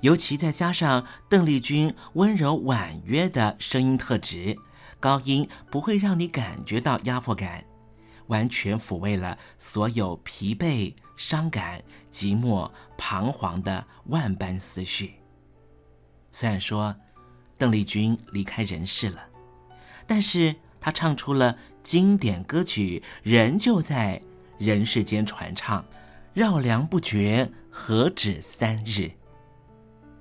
尤其再加上邓丽君温柔婉约的声音特质，高音不会让你感觉到压迫感，完全抚慰了所有疲惫、伤感、寂寞、彷徨的万般思绪。虽然说邓丽君离开人世了，但是她唱出了经典歌曲，仍旧在人世间传唱，绕梁不绝，何止三日。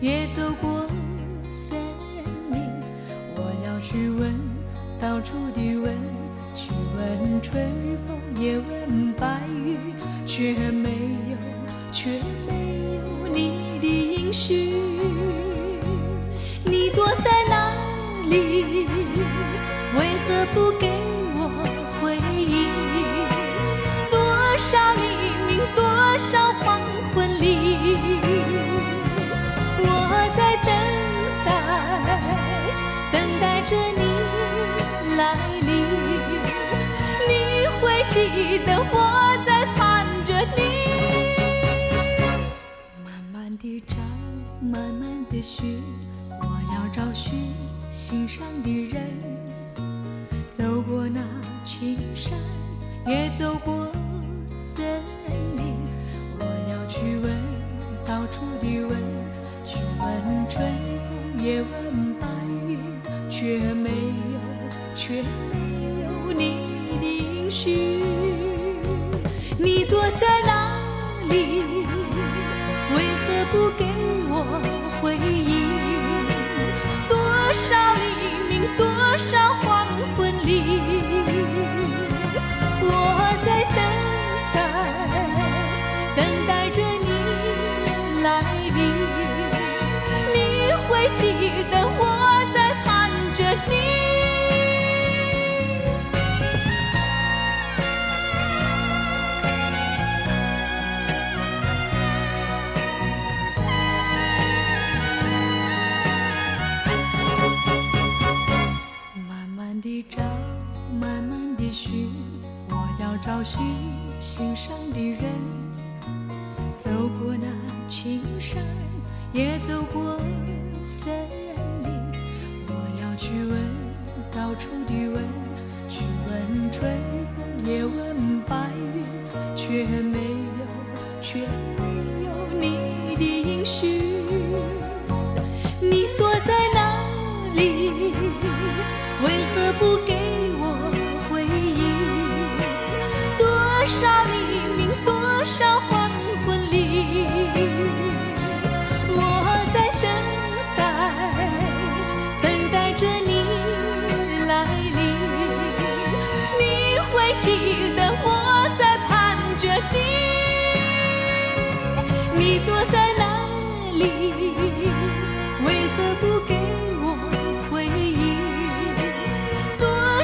也走过森林，我要去问，到处的问，去问春风，也问白云，却没有，却没有你的音讯。你躲在哪里？为何不给地找，慢慢的寻，我要找寻心上的人。走过那青山，也走过森林，我要去问，到处的问，去问春风，也问我要找寻心上的人。走过那青山，也走过森林，我要去问，到处的问，去问春风，也问白云，却没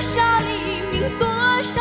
少黎明，多少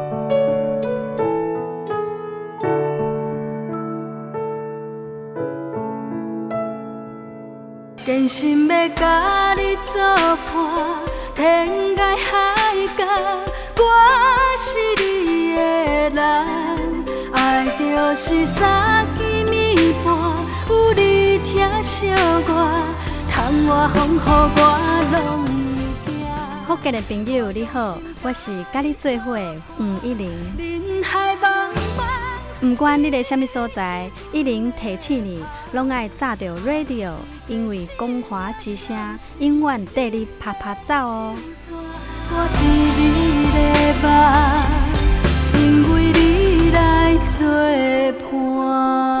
坚心要甲你作伴，天涯海角，我是你的人。爱就是三更暝半，有你疼惜我，窗外风雨我拢。福建的朋友你好，我是甲你做伙的黄一玲。人海茫茫。不管你在什么所在，一零提醒你，拢爱炸着 radio，因为光华之声永远带你啪啪走哦。因为你来作伴。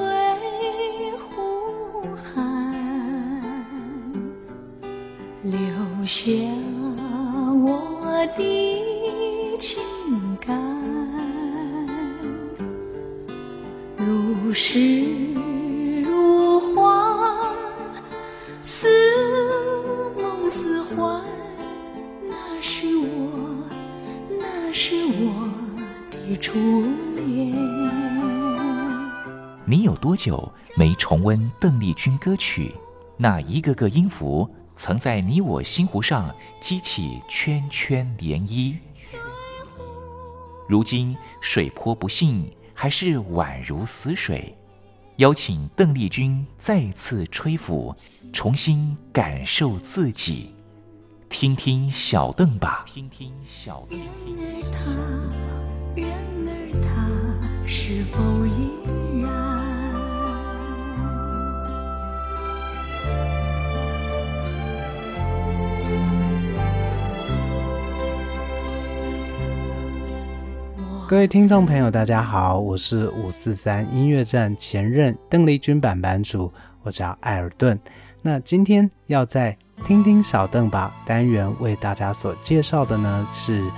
下我的情感，如诗如画，似梦似幻。那是我，那是我的。初恋。你有多久没重温邓丽君歌曲？那一个个音符曾在你我心湖上激起圈圈涟漪。如今水波不兴，还是宛如死水。邀请邓丽君再次吹拂，重新感受自己。听听小邓吧。听听小邓。是否依各位听众朋友，大家好，我是五四三音乐站前任邓丽君版版主，我叫艾尔顿。那今天要在听听小邓吧单元为大家所介绍的呢，是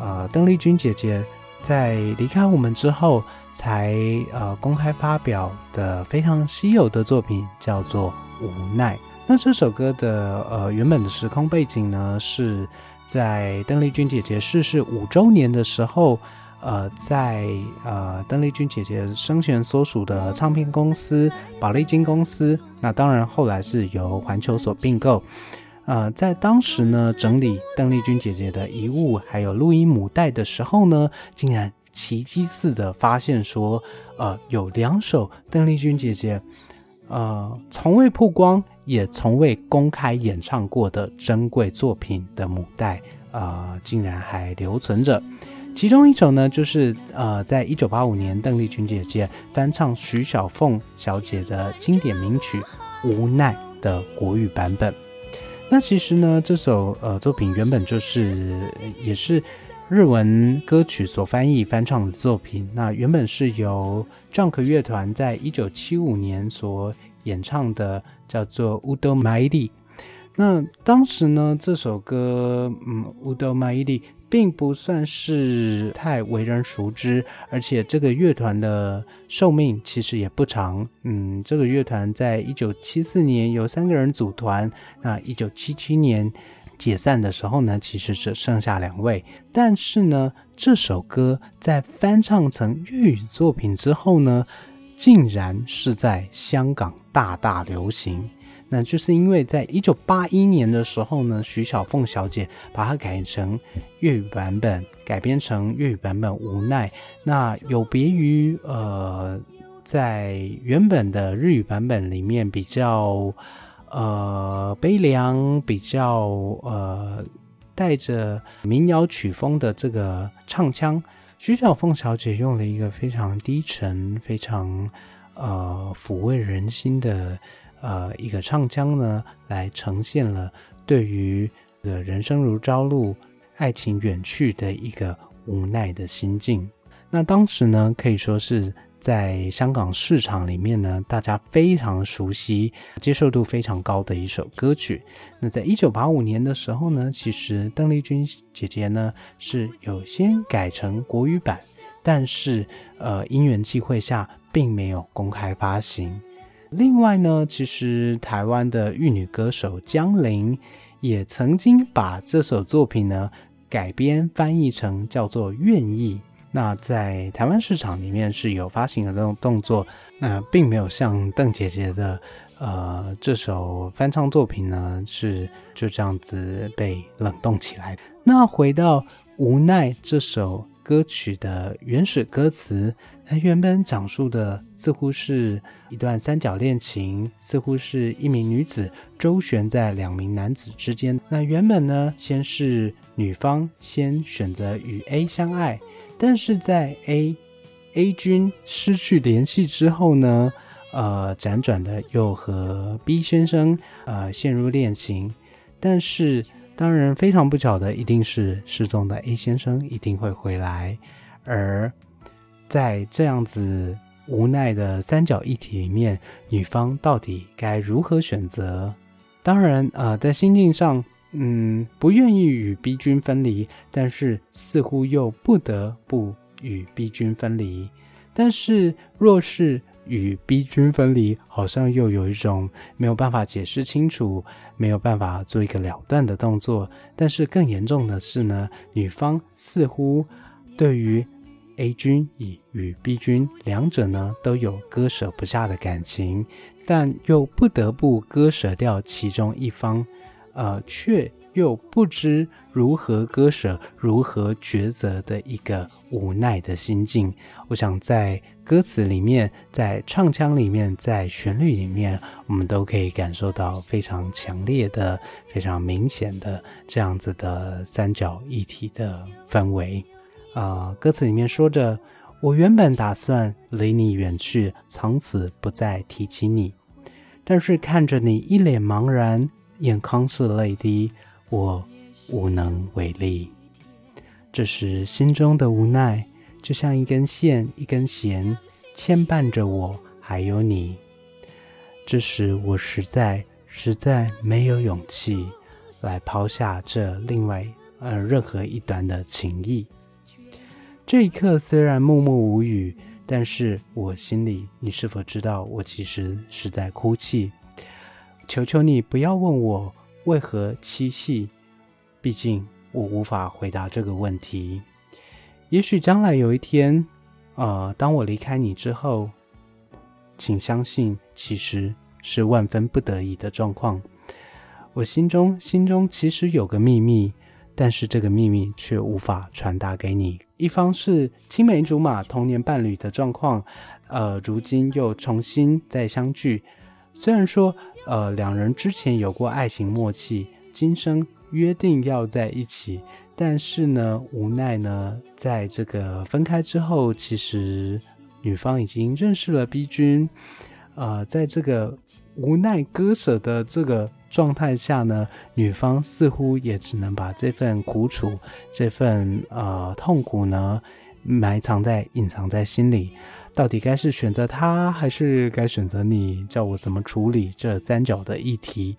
呃邓丽君姐姐在离开我们之后才呃公开发表的非常稀有的作品，叫做《无奈》。那这首歌的呃原本的时空背景呢，是在邓丽君姐姐逝世五周年的时候。呃，在呃，邓丽君姐姐生前所属的唱片公司宝丽金公司，那当然后来是由环球所并购。呃，在当时呢，整理邓丽君姐姐的遗物还有录音母带的时候呢，竟然奇迹似的发现说，呃，有两首邓丽君姐姐呃从未曝光也从未公开演唱过的珍贵作品的母带，呃，竟然还留存着。其中一首呢，就是呃，在一九八五年，邓丽君姐姐翻唱徐小凤小姐的经典名曲《无奈》的国语版本。那其实呢，这首呃作品原本就是也是日文歌曲所翻译翻唱的作品。那原本是由 Junk 乐团在一九七五年所演唱的，叫做《Udo Maidi》。那当时呢，这首歌，嗯，《Udo Maidi》。并不算是太为人熟知，而且这个乐团的寿命其实也不长。嗯，这个乐团在一九七四年由三个人组团，那一九七七年解散的时候呢，其实只剩下两位。但是呢，这首歌在翻唱成粤语作品之后呢，竟然是在香港大大流行。那就是因为在一九八一年的时候呢，徐小凤小姐把它改成粤语版本，改编成粤语版本《无奈》。那有别于呃，在原本的日语版本里面比较呃悲凉，比较呃带着民谣曲风的这个唱腔，徐小凤小姐用了一个非常低沉、非常呃抚慰人心的。呃，一个唱腔呢，来呈现了对于的人生如朝露、爱情远去的一个无奈的心境。那当时呢，可以说是在香港市场里面呢，大家非常熟悉、接受度非常高的一首歌曲。那在一九八五年的时候呢，其实邓丽君姐姐呢是有先改成国语版，但是呃，因缘际会下，并没有公开发行。另外呢，其实台湾的玉女歌手江玲也曾经把这首作品呢改编翻译成叫做《愿意》，那在台湾市场里面是有发行的这种动作，那并没有像邓姐姐的呃这首翻唱作品呢是就这样子被冷冻起来。那回到《无奈》这首歌曲的原始歌词。它原本讲述的似乎是一段三角恋情，似乎是一名女子周旋在两名男子之间。那原本呢，先是女方先选择与 A 相爱，但是在 A A 君失去联系之后呢，呃，辗转的又和 B 先生呃陷入恋情。但是当然非常不巧的，一定是失踪的 A 先生一定会回来，而。在这样子无奈的三角一体里面，女方到底该如何选择？当然，呃，在心境上，嗯，不愿意与 B 君分离，但是似乎又不得不与 B 君分离。但是，若是与 B 君分离，好像又有一种没有办法解释清楚，没有办法做一个了断的动作。但是更严重的是呢，女方似乎对于 A 君以与 B 君两者呢都有割舍不下的感情，但又不得不割舍掉其中一方，呃，却又不知如何割舍、如何抉择的一个无奈的心境。我想在歌词里面、在唱腔里面、在旋律里面，我们都可以感受到非常强烈的、非常明显的这样子的三角一体的氛围。啊，歌词里面说着：“我原本打算离你远去，从此不再提起你，但是看着你一脸茫然，眼眶是泪滴。”我无能为力，这时心中的无奈，就像一根线、一根弦，牵绊着我，还有你。这时我实在、实在没有勇气来抛下这另外呃任何一端的情谊。这一刻虽然默默无语，但是我心里，你是否知道，我其实是在哭泣？求求你不要问我。为何七夕？毕竟我无法回答这个问题。也许将来有一天，呃，当我离开你之后，请相信，其实是万分不得已的状况。我心中心中其实有个秘密，但是这个秘密却无法传达给你。一方是青梅竹马、童年伴侣的状况，呃，如今又重新再相聚。虽然说。呃，两人之前有过爱情默契，今生约定要在一起，但是呢，无奈呢，在这个分开之后，其实女方已经认识了 B 君，呃，在这个无奈割舍的这个状态下呢，女方似乎也只能把这份苦楚、这份呃痛苦呢，埋藏在、隐藏在心里。到底该是选择他，还是该选择你？叫我怎么处理这三角的议题？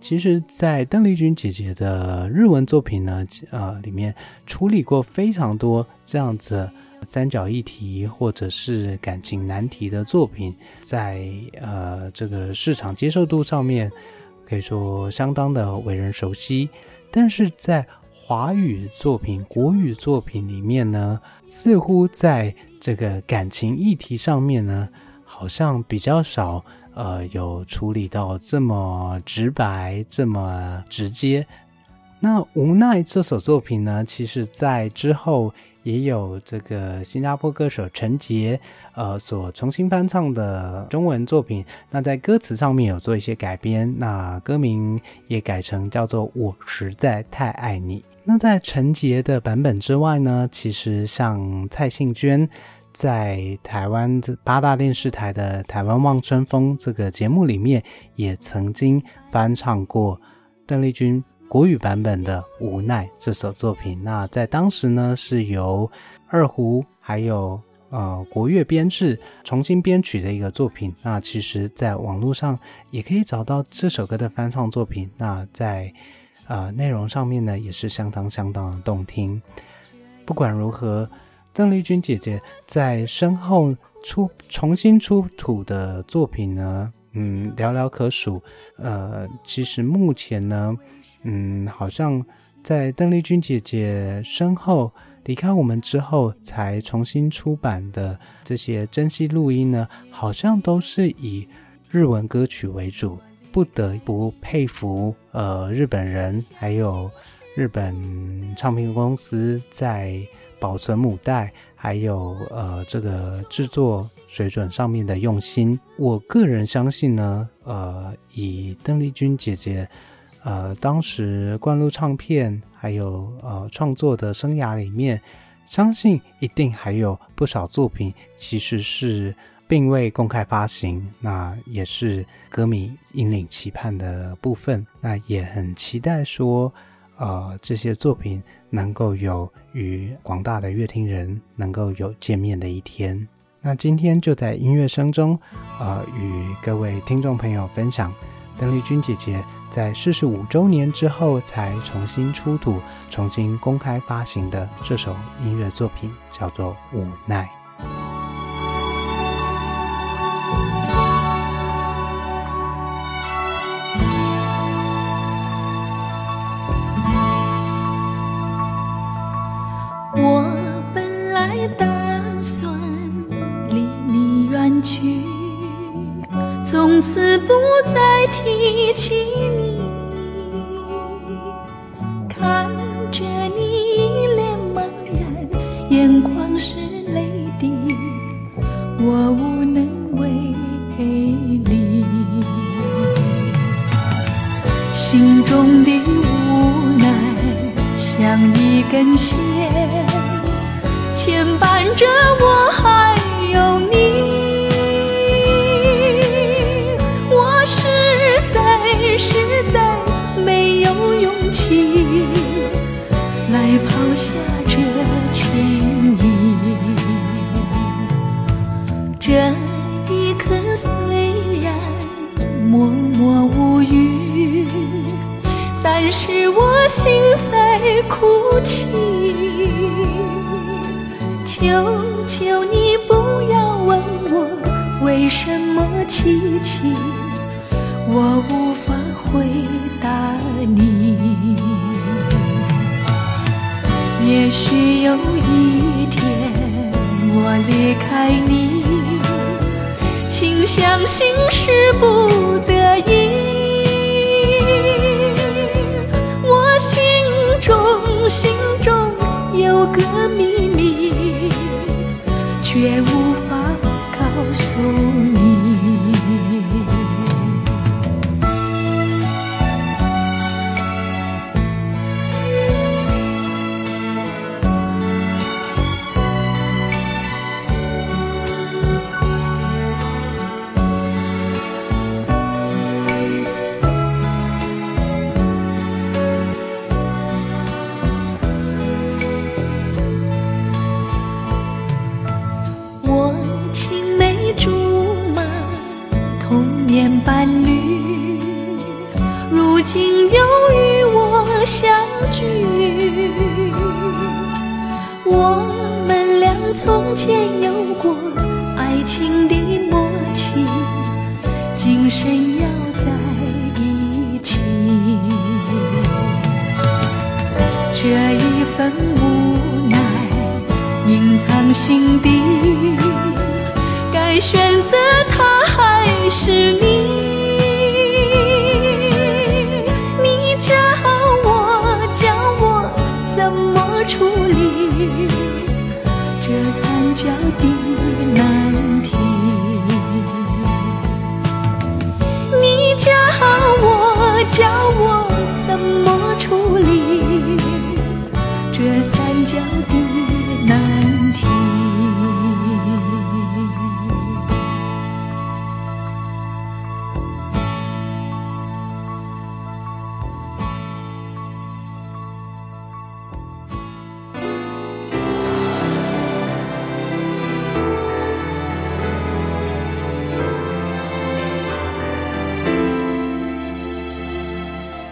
其实，在邓丽君姐姐的日文作品呢，呃，里面处理过非常多这样子三角议题或者是感情难题的作品，在呃这个市场接受度上面，可以说相当的为人熟悉。但是在华语作品、国语作品里面呢，似乎在这个感情议题上面呢，好像比较少，呃，有处理到这么直白、这么直接。那《无奈》这首作品呢，其实在之后也有这个新加坡歌手陈杰，呃，所重新翻唱的中文作品。那在歌词上面有做一些改编，那歌名也改成叫做《我实在太爱你》。那在陈杰的版本之外呢，其实像蔡幸娟在台湾八大电视台的《台湾望春风》这个节目里面，也曾经翻唱过邓丽君国语版本的《无奈》这首作品。那在当时呢，是由二胡还有呃国乐编制重新编曲的一个作品。那其实，在网络上也可以找到这首歌的翻唱作品。那在呃，内容上面呢也是相当相当的动听。不管如何，邓丽君姐姐在身后出重新出土的作品呢，嗯，寥寥可数。呃，其实目前呢，嗯，好像在邓丽君姐姐身后离开我们之后才重新出版的这些珍稀录音呢，好像都是以日文歌曲为主。不得不佩服，呃，日本人还有日本唱片公司在保存母带，还有呃这个制作水准上面的用心。我个人相信呢，呃，以邓丽君姐姐，呃，当时灌录唱片还有呃创作的生涯里面，相信一定还有不少作品其实是。并未公开发行，那也是歌迷引领期盼的部分。那也很期待说，呃，这些作品能够有与广大的乐听人能够有见面的一天。那今天就在音乐声中，呃，与各位听众朋友分享邓丽君姐姐在四十五周年之后才重新出土、重新公开发行的这首音乐作品，叫做《无奈》。这一刻虽然默默无语，但是我心在哭泣。求求你不要问我为什么凄凄，我无法回答你。也许有一天我离开你，请相信是不得已。我心中心中有个秘密，却无